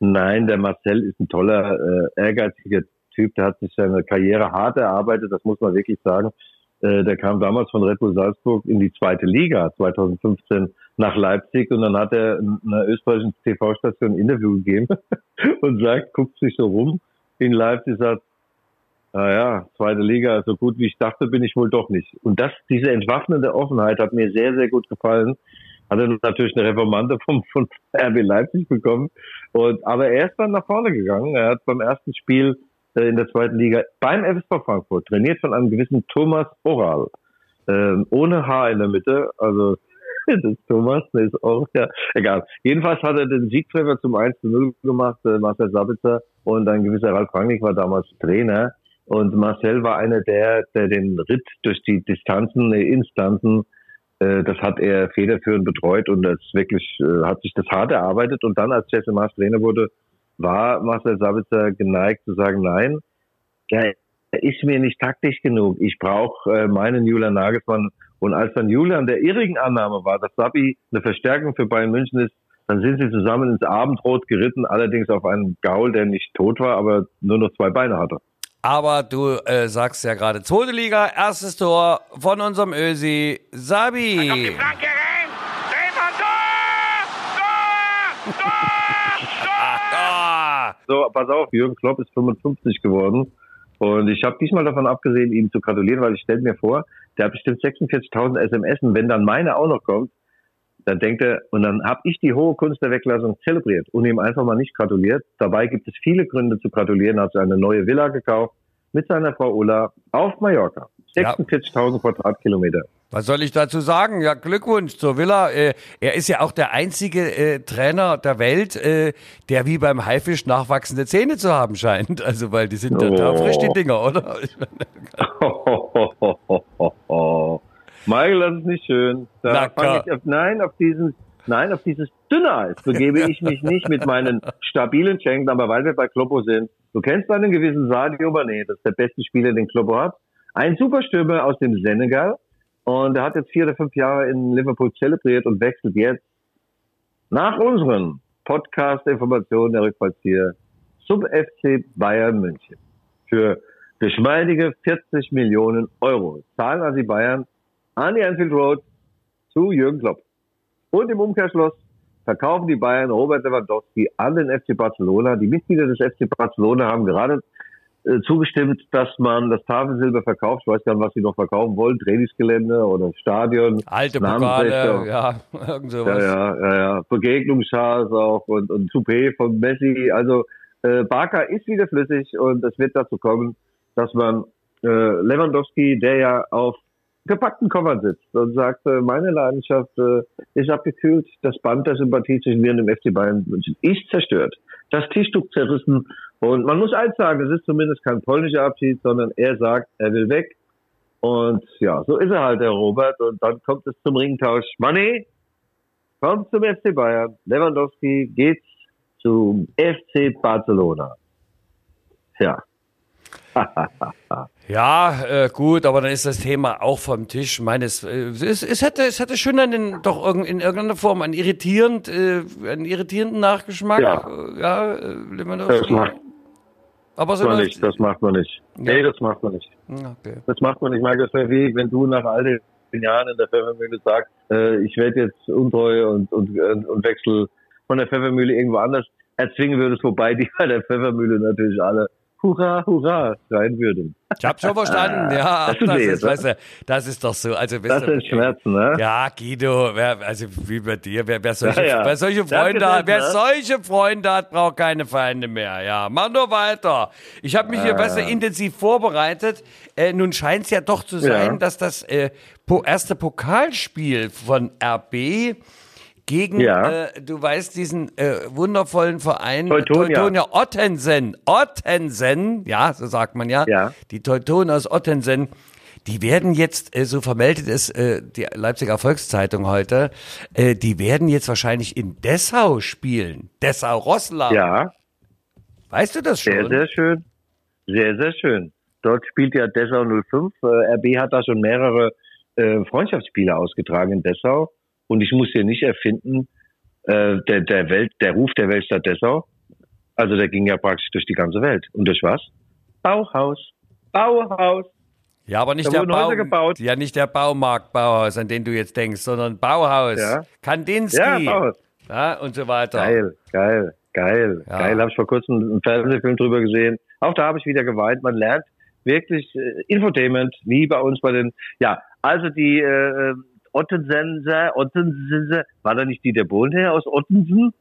nein, der Marcel ist ein toller, äh, ehrgeiziger Typ, der hat sich seine Karriere hart erarbeitet, das muss man wirklich sagen. Äh, der kam damals von Red Bull Salzburg in die zweite Liga 2015 nach Leipzig und dann hat er in einer österreichischen TV-Station ein Interview gegeben und sagt, guckt sich so rum in Leipzig, sagt, naja, zweite Liga, so gut wie ich dachte, bin ich wohl doch nicht. Und das, diese entwaffnende Offenheit hat mir sehr, sehr gut gefallen. Hat er natürlich eine Reformante vom, von RB Leipzig bekommen. Und, aber er ist dann nach vorne gegangen. Er hat beim ersten Spiel äh, in der zweiten Liga beim FSV Frankfurt, trainiert von einem gewissen Thomas Oral, ähm, ohne Haar in der Mitte. Also, das ist Thomas, das ist auch, ja, egal. Jedenfalls hat er den Siegtreffer zum 1 zu 0 gemacht, äh, Marcel Sabitzer. Und ein gewisser Ralf Rangnick war damals Trainer. Und Marcel war einer der, der den Ritt durch die Distanzen, die Instanzen, äh, das hat er federführend betreut und das wirklich äh, hat sich das hart erarbeitet. Und dann, als Jesse Maas Trainer wurde, war Marcel Sabitzer geneigt zu sagen, nein, ja, er ist mir nicht taktisch genug. Ich brauche äh, meinen Julian Nagelsmann. Und als dann Julian der irrigen Annahme war, dass Sabi eine Verstärkung für Bayern München ist, dann sind sie zusammen ins Abendrot geritten, allerdings auf einen Gaul, der nicht tot war, aber nur noch zwei Beine hatte. Aber du äh, sagst ja gerade, zweite Liga, erstes Tor von unserem Ösi, Sabi. Flanke rein. Drehmann, Tor! Tor! Tor! Tor! So, pass auf, Jürgen Klopp ist 55 geworden. Und ich habe diesmal davon abgesehen, ihm zu gratulieren, weil ich stelle mir vor, der hat bestimmt 46.000 SMS und wenn dann meine auch noch kommt, dann denkt er, und dann habe ich die hohe Kunst der Weglassung zelebriert und ihm einfach mal nicht gratuliert. Dabei gibt es viele Gründe zu gratulieren. Er hat sich eine neue Villa gekauft mit seiner Frau Ulla auf Mallorca. Ja. 46.000 Quadratkilometer. was soll ich dazu sagen? Ja, Glückwunsch zur Villa. Äh, er ist ja auch der einzige äh, Trainer der Welt, äh, der wie beim Haifisch nachwachsende Zähne zu haben scheint. Also, weil die sind ja da Oh. frisch, die Dinger, oder? Michael, das ist nicht schön. Na Da fang ich auf, nein, auf diesen, nein, auf dieses dünne Eis begebe ich mich nicht mit meinen stabilen Schenken, aber weil wir bei Kloppo sind. Du kennst einen gewissen Sadio Mané, das ist der beste Spieler, den Kloppo hat. Ein Superstürmer aus dem Senegal. Und er hat jetzt vier oder fünf Jahre in Liverpool zelebriert und wechselt jetzt nach unseren Podcast-Informationen der Rückfallzieher zum FC Bayern München. Für Geschmeidige 40 Millionen Euro zahlen also die Bayern an die Anfield Road zu Jürgen Klopp. Und im Umkehrschluss verkaufen die Bayern Robert Lewandowski an den FC Barcelona. Die Mitglieder des FC Barcelona haben gerade äh, zugestimmt, dass man das Tafelsilber verkauft. Ich weiß gar nicht, was sie noch verkaufen wollen. Trainingsgelände oder Stadion. Alte Pokale, ja, irgend sowas. Ja, ja, ja, ja. Begegnungsschals auch und, und Toupet von Messi. Also äh, Barca ist wieder flüssig und es wird dazu kommen, dass man äh, Lewandowski, der ja auf gepackten Koffern sitzt und sagt, äh, meine Leidenschaft äh, ist abgekühlt, das Band der Sympathie zwischen mir und dem FC Bayern München ist zerstört, das Tischtuch zerrissen und man muss eins sagen, es ist zumindest kein polnischer Abschied, sondern er sagt, er will weg. Und ja, so ist er halt, der Robert. Und dann kommt es zum Ringtausch. Mané kommt zum FC Bayern, Lewandowski geht zum FC Barcelona. Ja, Ja, äh, gut, aber dann ist das Thema auch vom Tisch. Ich meine, es, äh, es, es hätte, es hätte schon einen, doch irg- in irgendeiner Form einen irritierend, äh, einen irritierenden Nachgeschmack. Ja. Äh, ja, äh, das macht aber so man nicht, das macht man nicht. Nee, das macht man nicht. Okay. Das macht man nicht. Mag das wäre wie, wenn du nach all den Jahren in der Pfeffermühle sagst, äh, ich werde jetzt untreu und, und, und, und wechsel von der Pfeffermühle irgendwo anders erzwingen würdest, wobei die bei der Pfeffermühle natürlich alle Hurra, Hurra schreien würden. Ich hab schon verstanden, ja. Das Das ist, weißt du, das ist doch so. Also, Das sind Schmerzen, ne? Ja, Guido, wer, also wie bei dir, wer, wer, solche, Ja, ja. wer solche Freunde hat, wer ne? solche Freunde hat, braucht keine Feinde mehr. Ja, mach nur weiter. Ich habe mich hier Ah. besser intensiv vorbereitet. Äh, nun scheint es ja doch zu sein, Ja. dass das äh, erste Pokalspiel von RB gegen, Ja. äh, du weißt, diesen äh, wundervollen Verein Teutonia. Teutonia Ottensen. Ottensen, ja, so sagt man ja. Ja. Die Teutonen aus Ottensen. Die werden jetzt, äh, so vermeldet es äh, die Leipziger Volkszeitung heute, äh, die werden jetzt wahrscheinlich in Dessau spielen. Dessau-Rosslau. Ja, Weißt du das schon? sehr, sehr schön. Sehr, sehr schön. Dort spielt ja Dessau 05. Äh, RB hat da schon mehrere äh, Freundschaftsspiele ausgetragen in Dessau. Und ich muss hier nicht erfinden, äh, der, der Welt, der Ruf der Weltstadt Dessau. Also der ging ja praktisch durch die ganze Welt. Und durch was? Bauhaus. Bauhaus. Ja, aber nicht Da der Bau, ja nicht der Baumarkt Bauhaus, an den du jetzt denkst, sondern Bauhaus, Ja. Kandinsky, Ja, Bauhaus. ja, und so weiter. Geil, geil, geil, Ja. geil. Habe ich vor kurzem einen Fernsehfilm drüber gesehen. Auch da habe ich wieder geweint. Man lernt wirklich äh, Infotainment, wie bei uns bei den. Ja, also die äh, Ottensenser, Ottensenser, war da nicht die der Bohnenherr aus Ottensen?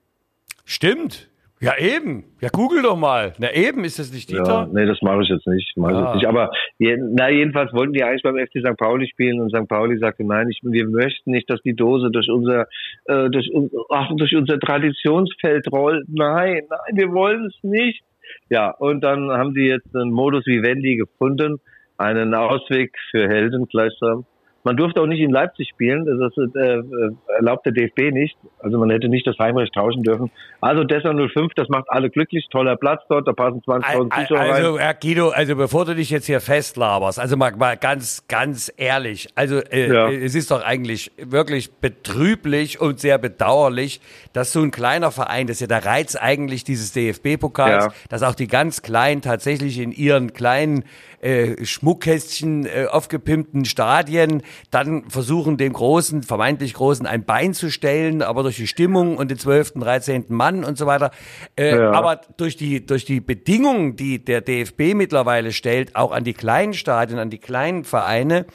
Stimmt. Ja, eben. Ja, google doch mal. Na, eben, ist das nicht Ja, Dieter? nee, das mache ich jetzt nicht. Mach ich Ah. jetzt nicht. Aber na, jedenfalls wollten die eigentlich beim FC St. Pauli spielen und St. Pauli sagte, nein, ich, wir möchten nicht, dass die Dose durch unser, äh, durch, ach, durch unser Traditionsfeld rollt. Nein, nein, wir wollen es nicht. Ja, und dann haben die jetzt einen Modus Vivendi gefunden, einen Ausweg für Helden gleichsam. Man durfte auch nicht in Leipzig spielen, das ist, äh, äh, erlaubt der DFB nicht. Also man hätte nicht das Heimrecht tauschen dürfen. Also Dessau 05, das macht alle glücklich, toller Platz dort, da passen 20.000 Al- Zuschauer rein. Also, Herr Guido, also bevor du dich jetzt hier festlaberst, also mal, mal ganz, ganz ehrlich, also äh, Ja. es ist doch eigentlich wirklich betrüblich und sehr bedauerlich, dass so ein kleiner Verein, das ist ja der Reiz eigentlich dieses DFB-Pokals, Ja. dass auch die ganz Kleinen tatsächlich in ihren kleinen äh, Schmuckkästchen äh, aufgepimpten Stadien dann versuchen, dem Großen, vermeintlich Großen, ein Bein zu stellen, aber durch die Stimmung und den 12., 13. Mann und so weiter. Äh, Ja. Aber durch die, durch die Bedingungen, die der DFB mittlerweile stellt, auch an die kleinen Stadien, an die kleinen Vereine,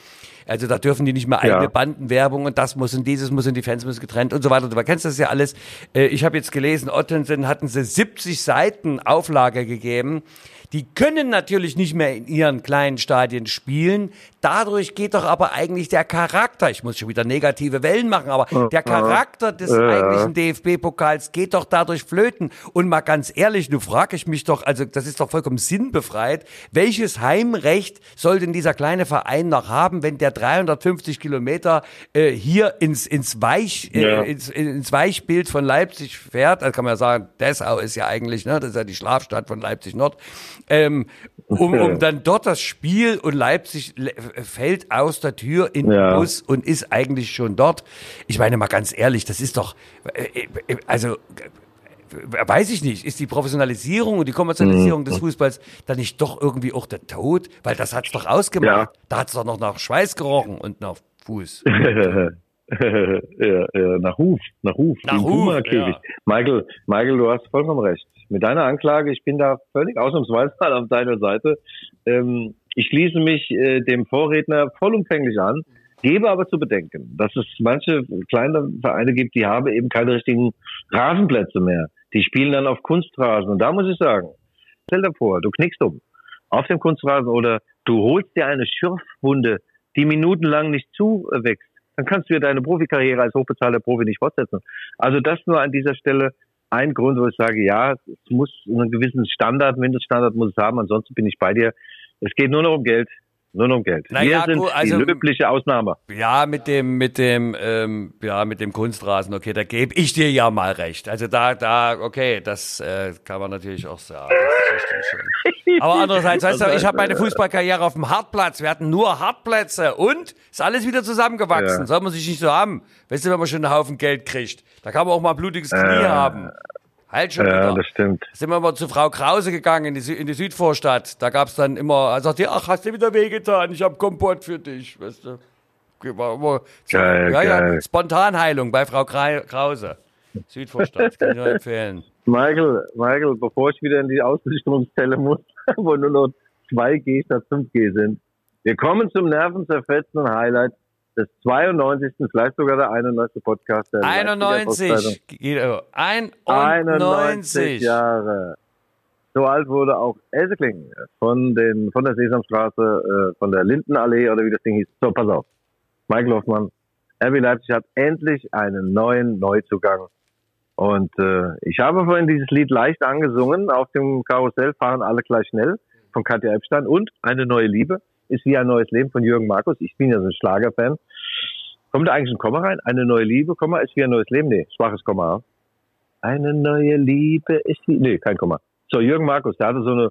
also da dürfen die nicht mehr eigene Ja. Bandenwerbung und das muss und dieses muss und die Fans müssen getrennt und so weiter. Du kennst das ja alles. Äh, Ich habe jetzt gelesen, Ottensen hatten sie 70 Seiten Auflage gegeben. Die können natürlich nicht mehr in ihren kleinen Stadien spielen. Dadurch geht doch aber eigentlich der Charakter, ich muss schon wieder negative Wellen machen, aber der Charakter des eigentlichen DFB-Pokals geht doch dadurch flöten. Und mal ganz ehrlich, nu frage ich mich doch, also das ist doch vollkommen sinnbefreit, welches Heimrecht soll denn dieser kleine Verein noch haben, wenn der 350 Kilometer äh, hier ins, ins, Weich, äh, Ja. ins, ins Weichbild von Leipzig fährt? Da kann man ja sagen, Dessau ist ja eigentlich, ne, das ist ja die Schlafstadt von Leipzig Nord. Ähm, um, um dann dort das Spiel und Leipzig le- fällt aus der Tür in den Ja. Bus und ist eigentlich schon dort. Ich meine mal ganz ehrlich, das ist doch, äh, äh, also weiß ich nicht, ist die Professionalisierung und die Kommerzialisierung Mhm. des Fußballs dann nicht doch irgendwie auch der Tod? Weil das hat's doch ausgemacht. Ja. Da hat's doch noch nach Schweiß gerochen und nach Fuß. ja, ja, nach Huf, nach Huf, Nach Huf, ja. Michael, Michael, du hast vollkommen recht. Mit deiner Anklage, ich bin da völlig ausnahmsweise auf deiner Seite. Ähm, ich schließe mich äh, dem Vorredner vollumfänglich an, gebe aber zu bedenken, dass es manche kleine Vereine gibt, die haben eben keine richtigen Rasenplätze mehr. Die spielen dann auf Kunstrasen. Und da muss ich sagen, stell dir vor, du knickst um auf dem Kunstrasen oder du holst dir eine Schürfwunde, die minutenlang nicht zuwächst, dann kannst du ja deine Profikarriere als hochbezahlter Profi nicht fortsetzen. Also das nur an dieser Stelle ein Grund, wo ich sage, ja, es muss einen gewissen Standard, Mindeststandard muss es haben, ansonsten bin ich bei dir. Es geht nur noch um Geld, nur noch um Geld. Naja, Wir sind gut, also- die löbliche Ausnahme. Ja, mit dem, mit dem, ähm, ja, mit dem Kunstrasen, okay, da gebe ich dir ja mal recht. Also da, da, okay, das äh, kann man natürlich auch sagen. Aber andererseits, weißt du, ich habe meine Fußballkarriere auf dem Hartplatz. Wir hatten nur Hartplätze und ist alles wieder zusammengewachsen. Ja. Soll man sich nicht so haben. Weißt du, wenn man schon einen Haufen Geld kriegt, da kann man auch mal ein blutiges Knie Äh, haben. Halt schon Ja, wieder. das stimmt. sind wir mal zu Frau Krause gegangen in die, Sü in die Südvorstadt. Da gab's dann immer, sagt die, ach, hast du wieder wehgetan? Ich hab Kompott für dich, weißt du. War immer so, Geil, ja, ja, geil. Spontanheilung bei Frau Kra Krause. Südvorstadt, kann ich nur empfehlen. Michael, Michael, bevor ich wieder in die Ausbildungszelle muss, wo nur noch 2G statt 5G sind. Wir kommen zum nervenzerfetzenden Highlight des 92. vielleicht sogar der 91. Podcast der Leipziger Postzeitung. 91. Guido, 91 91. Jahre. So alt wurde auch Else Kling von, den, von der Sesamstraße, äh, von der Lindenallee oder wie das Ding hieß. So, pass auf. Michael Hoffmann, RB Leipzig hat endlich einen neuen Neuzugang. Und äh, ich habe vorhin dieses Lied leicht angesungen. Auf dem Karussell fahren alle gleich schnell von Katja Epstein. Und eine neue Liebe ist wie ein neues Leben von Jürgen Markus. Ich bin ja so ein Schlagerfan. Kommt da eigentlich ein Komma rein? Eine neue Liebe, Komma, ist wie ein neues Leben? Nee, schwaches Komma. Eine neue Liebe ist wie... Nee, kein Komma. So, Jürgen Markus, der hatte so eine,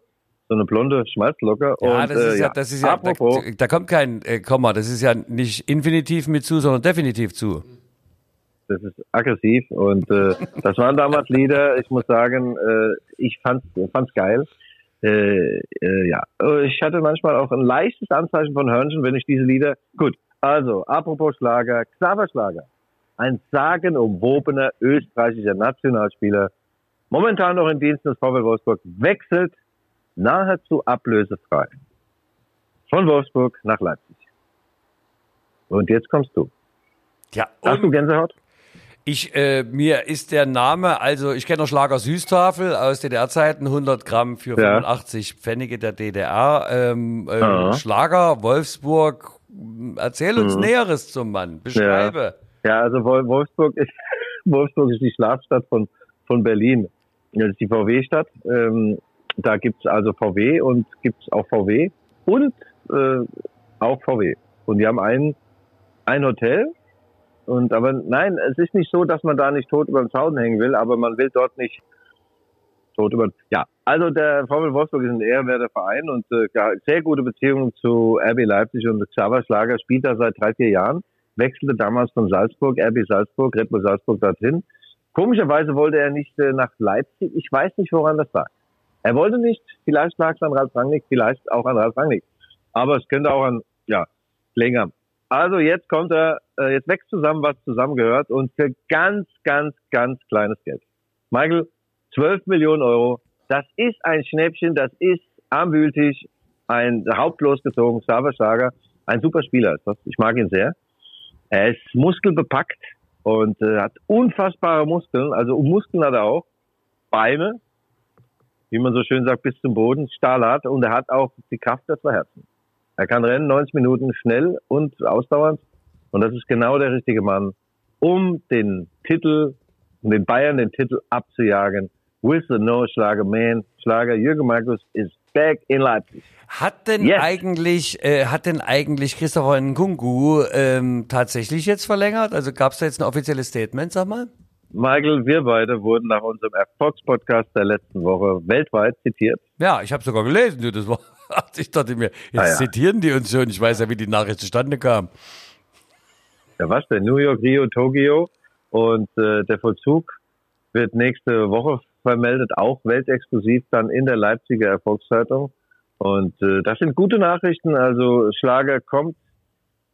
so eine blonde Schmalzlocke. Ja, und, das ist äh, ja, das ist ja, da, Apropos, da kommt kein äh, Komma, das ist ja nicht Infinitiv mit zu, sondern definitiv zu. das ist aggressiv und äh, das waren damals Lieder, ich muss sagen, äh, ich fand's, fand's geil. Äh, äh, ja, Äh, ich hatte manchmal auch ein leichtes Anzeichen von Hörnchen, wenn ich diese Lieder. Gut, also apropos Schlager, Xaver Schlager, ein sagenumwobener österreichischer Nationalspieler, momentan noch in Dienst des VfL Wolfsburg, wechselt nahezu ablösefrei von Wolfsburg nach Leipzig. Und jetzt kommst du. Ja, Hast du Gänsehaut? Ich, äh, mir ist der Name, also ich kenne noch Schlager Süßtafel aus DDR-Zeiten, 100 Gramm für Ja. 85 Pfennige der DDR. Ähm, ähm, Aha. Schlager, Wolfsburg, erzähl uns Mhm. Näheres zum Mann, beschreibe. Ja, also Wol- Wolfsburg ist, Wolfsburg ist die Schlafstadt von, von Berlin. Das ist die VW-Stadt. Ähm, da gibt's also VW und gibt's auch VW und äh, auch VW. Und die haben ein, ein Hotel. Und aber nein, es ist nicht so, dass man da nicht tot über den Zaun hängen will, aber man will dort nicht tot über. Ja, also der VW Wolfsburg ist ein ehrenwerter Verein und äh, sehr gute Beziehungen zu RB Leipzig und Xaver Schlager spielt da seit drei, vier Jahren wechselte damals von Salzburg, RB Salzburg, Red Bull Salzburg dorthin. Komischerweise wollte er nicht äh, nach Leipzig. Ich weiß nicht, woran das lag. Er wollte nicht, vielleicht lag es an Ralf Rangnick, vielleicht auch an Ralf Rangnick. Aber es könnte auch an, ja, länger. Also jetzt kommt er, äh, jetzt wächst zusammen, was zusammengehört und für ganz, ganz, ganz kleines Geld. Michael, 12 Millionen Euro, das ist ein Schnäppchen, das ist am Wühltisch, ein hauptlos gezogen, Xaver Schlager, ein super Spieler ist das. Ich mag ihn sehr. Er ist muskelbepackt und äh, hat unfassbare Muskeln. Also Muskeln hat er auch. Beine, wie man so schön sagt, bis zum Boden, stahlhart. Und er hat auch die Kraft der zwei Herzen. Er kann rennen 90 Minuten schnell und ausdauernd. Und das ist genau der richtige Mann, um den Titel, um den Bayern den Titel abzujagen. With the no Schlager man, Schlager Jürgen Markus is back in Leipzig. Hat denn Yes. eigentlich, äh, hat denn eigentlich Christopher Nkungu ähm, tatsächlich jetzt verlängert? Also gab es da jetzt ein offizielles Statement, sag mal? Michael, wir beide wurden nach unserem Erfolgspodcast der letzten Woche weltweit zitiert. Ja, ich habe sogar gelesen, du, das war. Ich dachte mir, jetzt Ah, ja. zitieren die uns schon. Ich weiß ja, wie die Nachricht zustande kam. Ja, was denn? New York, Rio, Tokio. Und äh, der Vollzug wird nächste Woche vermeldet auch weltexklusiv dann in der Leipziger Erfolgszeitung. Und äh, das sind gute Nachrichten. Also Schlager kommt,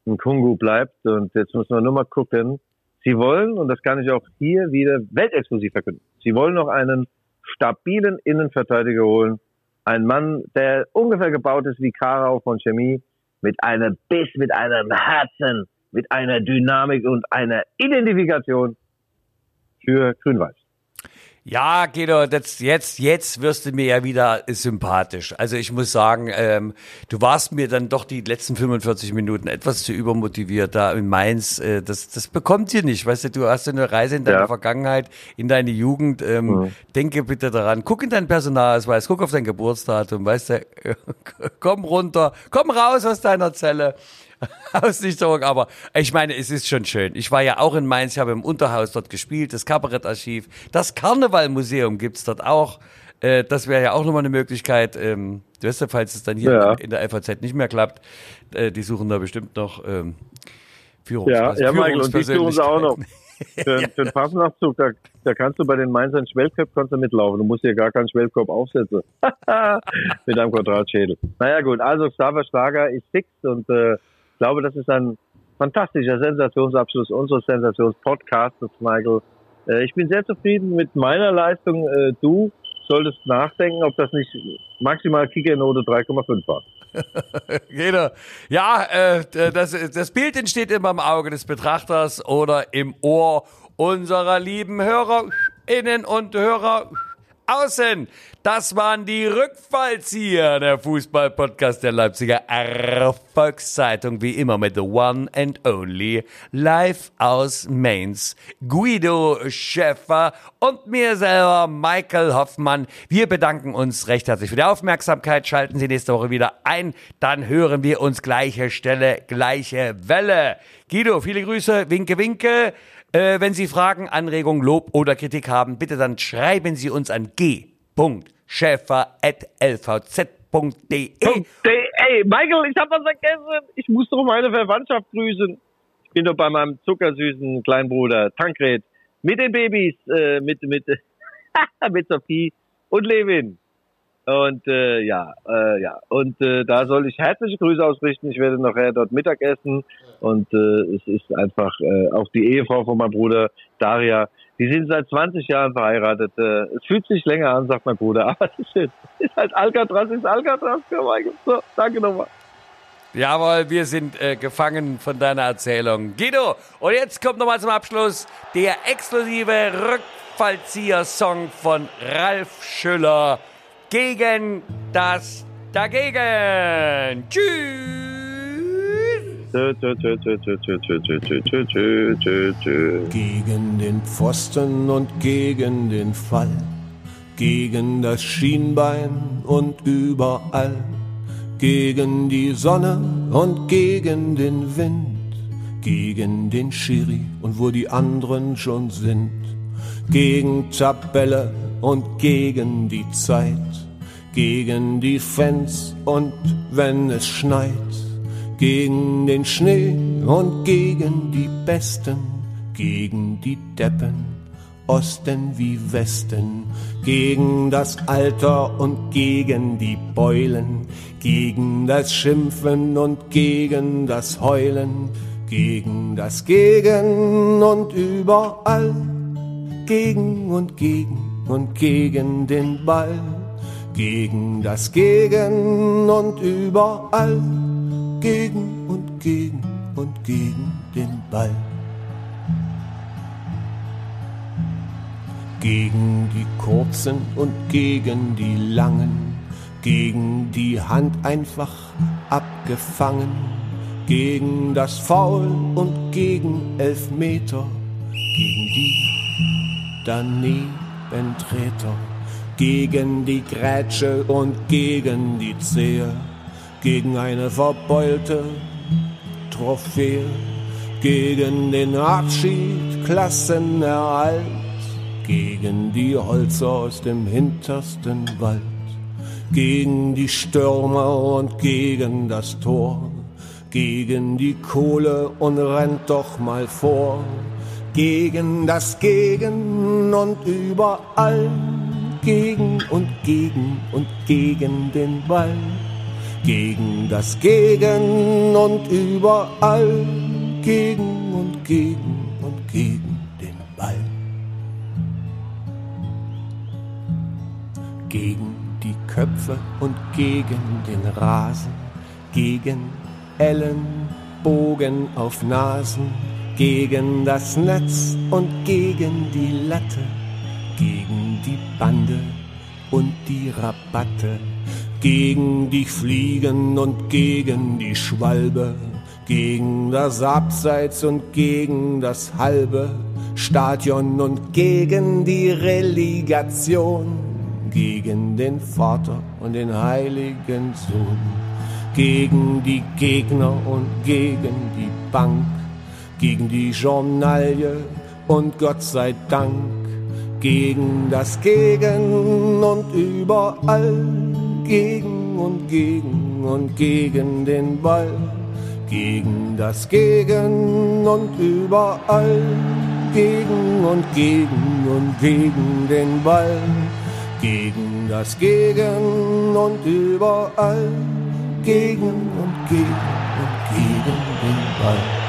ein Kungu bleibt. Und jetzt müssen wir nur mal gucken. Sie wollen, und das kann ich auch hier wieder weltexklusiv verkünden, Sie wollen noch einen stabilen Innenverteidiger holen. Ein Mann, der ungefähr gebaut ist wie Karau von Chemie, mit einem Biss, mit einem Herzen, mit einer Dynamik und einer Identifikation für Grün-Weiß. Ja, Guido, das, jetzt, jetzt wirst du mir ja wieder sympathisch. Also ich muss sagen, ähm, du warst mir dann doch die letzten 45 Minuten etwas zu übermotiviert da in Mainz. Äh, das, das bekommt ihr nicht. Weißt du, du hast eine Reise in deine Ja. Vergangenheit, in deine Jugend. Ähm, Mhm. Denke bitte daran. Guck in deinen Personalausweis, guck auf dein Geburtsdatum, weißt du, komm runter, komm raus aus deiner Zelle. Ausnichterung, aber ich meine, es ist schon schön. Ich war ja auch in Mainz, ich habe im Unterhaus dort gespielt, das Kabarettarchiv, das Karnevalmuseum gibt's dort auch. Äh, das wäre ja auch nochmal eine Möglichkeit, ähm, du weißt ja, falls es dann hier Ja. in der FAZ nicht mehr klappt, äh, die suchen da bestimmt noch ähm, Führungs Ja, ja, Michael, und die suchen sie auch noch. Für, für den Fastnachtzug, da, da kannst du bei den Mainzern Schwellköpf kannst du mitlaufen. Du musst hier gar keinen Schwellkopf aufsetzen. Mit einem Quadratschädel. Naja, gut. Also, Xaver Schlager ist fix und äh, ich glaube, das ist ein fantastischer Sensationsabschluss unseres Sensationspodcasts, Michael. Äh, ich bin sehr zufrieden mit meiner Leistung. Äh, du solltest nachdenken, ob das nicht maximal Kickernote 3,5 war. Jeder. Ja, äh, das, das Bild entsteht immer im Auge des Betrachters oder im Ohr unserer lieben Hörerinnen und Hörer außen. Das waren die Rückfallzieher, der Fußball-Podcast der Leipziger Erfolgszeitung, wie immer mit the one and only, live aus Mainz. Guido Schäffer und mir selber, Michael Hoffmann. Wir bedanken uns recht herzlich für die Aufmerksamkeit. Schalten Sie nächste Woche wieder ein. Dann hören wir uns gleiche Stelle, gleiche Welle. Guido, viele Grüße, winke, winke. Äh, wenn Sie Fragen, Anregungen, Lob oder Kritik haben, bitte dann schreiben Sie uns an g.schäfer.lvz.de. Ey, Michael, ich habe was vergessen. Ich muss doch meine Verwandtschaft grüßen. Ich bin doch bei meinem zuckersüßen Kleinbruder Tankred mit den Babys, äh, mit mit mit Sophie und Levin. Und äh, ja, äh, ja. Und äh, da soll ich herzliche Grüße ausrichten. Ich werde nachher dort Mittag essen. Und äh, es ist einfach äh, auch die Ehefrau von meinem Bruder Daria. Die sind seit 20 Jahren verheiratet. Äh, es fühlt sich länger an, sagt mein Bruder. Aber es ist, ist halt Alcatraz, ist Alcatraz. So, danke nochmal. Jawohl, wir sind äh, gefangen von deiner Erzählung. Guido, und jetzt kommt nochmal zum Abschluss der exklusive Rückfallzieher-Song von Ralf Schüller gegen das Dagegen. Tschüss. Gegen den Pfosten und gegen den Fall, gegen das Schienbein und überall, gegen die Sonne und gegen den Wind, gegen den Schiri und wo die anderen schon sind, gegen Tabelle und gegen die Zeit, gegen die Fans und wenn es schneit, gegen den Schnee und gegen die Besten, gegen die Deppen, Osten wie Westen, gegen das Alter und gegen die Beulen, gegen das Schimpfen und gegen das Heulen, gegen das Gegen und überall, gegen und gegen und gegen den Ball, gegen das Gegen und überall, gegen und gegen und gegen den Ball. Gegen die kurzen und gegen die langen, gegen die Hand einfach abgefangen, gegen das Foul und gegen Elfmeter, gegen die Danebentreter, gegen die Grätsche und gegen die Zehe, gegen eine verbeulte Trophäe, gegen den Abschied, Klassenerhalt, gegen die Holzer aus dem hintersten Wald, gegen die Stürmer und gegen das Tor, gegen die Kohle und rennt doch mal vor, gegen das Gegen und überall, gegen und gegen und gegen den Ball, gegen das Gegen und überall, gegen und gegen und gegen den Ball. Gegen die Köpfe und gegen den Rasen, gegen Ellenbogen auf Nasen, gegen das Netz und gegen die Latte, gegen die Bande und die Rabatte, gegen die Fliegen und gegen die Schwalbe, gegen das Abseits und gegen das halbe Stadion und gegen die Relegation, gegen den Vater und den heiligen Sohn, gegen die Gegner und gegen die Bank, gegen die Journalie und Gott sei Dank, gegen das Gegen und überall, gegen und gegen und gegen den Ball, gegen das Gegen und überall, gegen und gegen und gegen den Ball, gegen das Gegen und überall, gegen und gegen und gegen den Ball.